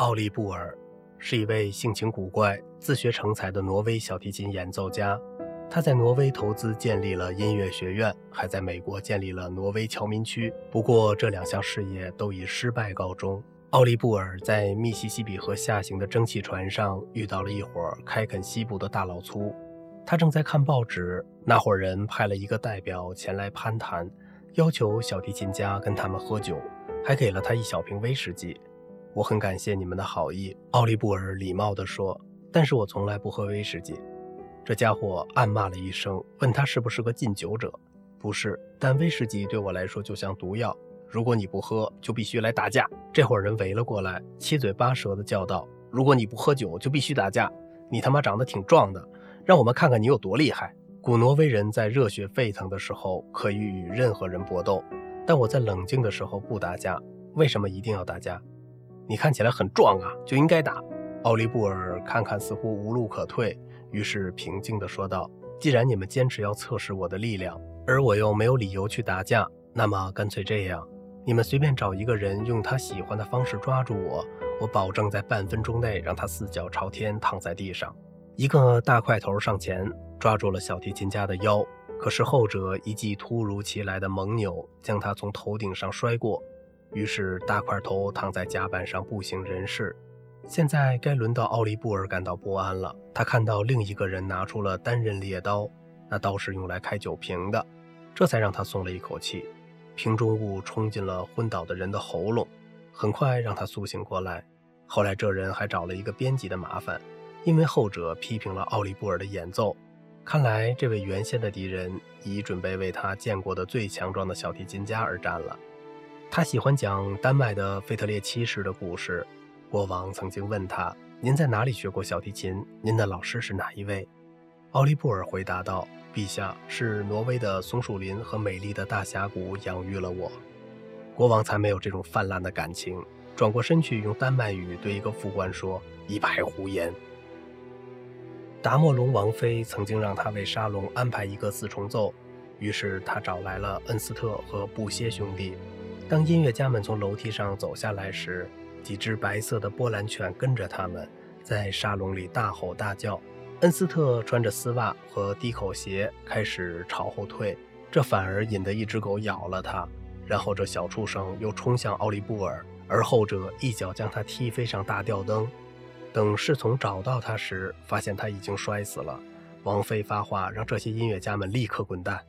奥利布尔是一位性情古怪、自学成才的挪威小提琴演奏家。他在挪威投资建立了音乐学院，还在美国建立了挪威侨民区。不过，这两项事业都以失败告终。奥利布尔在密西西比河下行的蒸汽船上遇到了一伙开垦西部的大老粗，他正在看报纸。那伙人派了一个代表前来攀谈，要求小提琴家跟他们喝酒，还给了他一小瓶威士忌。我很感谢你们的好意，奥利布尔礼貌地说，但是我从来不喝威士忌。这家伙暗骂了一声，问他是不是个禁酒者。不是，但威士忌对我来说就像毒药。如果你不喝，就必须来打架。这伙人围了过来，七嘴八舌地叫道：“如果你不喝酒，就必须打架。你他妈长得挺壮的，让我们看看你有多厉害。”古挪威人在热血沸腾的时候可以与任何人搏斗，但我在冷静的时候不打架。为什么一定要打架？你看起来很壮啊，就应该打。奥利布尔看看似乎无路可退，于是平静地说道：“既然你们坚持要测试我的力量，而我又没有理由去打架，那么干脆这样。”你们随便找一个人，用他喜欢的方式抓住我，我保证在半分钟内让他四脚朝天躺在地上。一个大块头上前抓住了小提琴家的腰，可是后者一记突如其来的猛扭将他从头顶上摔过，于是大块头躺在甲板上不省人事。现在该轮到奥利布尔感到不安了。他看到另一个人拿出了单刃猎刀，那刀是用来开酒瓶的，这才让他松了一口气。瓶中物冲进了昏倒的人的喉咙，很快让他苏醒过来。后来这人还找了一个编辑的麻烦，因为后者批评了奥利布尔的演奏。看来这位原先的敌人已准备为他见过的最强壮的小提琴家而战了。他喜欢讲丹麦的费特列七世的故事。国王曾经问他：“您在哪里学过小提琴？您的老师是哪一位？”奥利布尔回答道。陛下是挪威的松树林和美丽的大峡谷养育了我，国王才没有这种泛滥的感情。转过身去，用丹麦语对一个副官说：“一派胡言。”达莫龙王妃曾经让他为沙龙安排一个四重奏，于是他找来了恩斯特和布歇兄弟。当音乐家们从楼梯上走下来时，几只白色的波兰犬跟着他们，在沙龙里大吼大叫。恩斯特穿着丝袜和低口鞋，开始朝后退，这反而引得一只狗咬了他。然后这小畜生又冲向奥利布尔，而后者一脚将他踢飞上大吊灯。等侍从找到他时，发现他已经摔死了。王妃发话让这些音乐家们立刻滚蛋。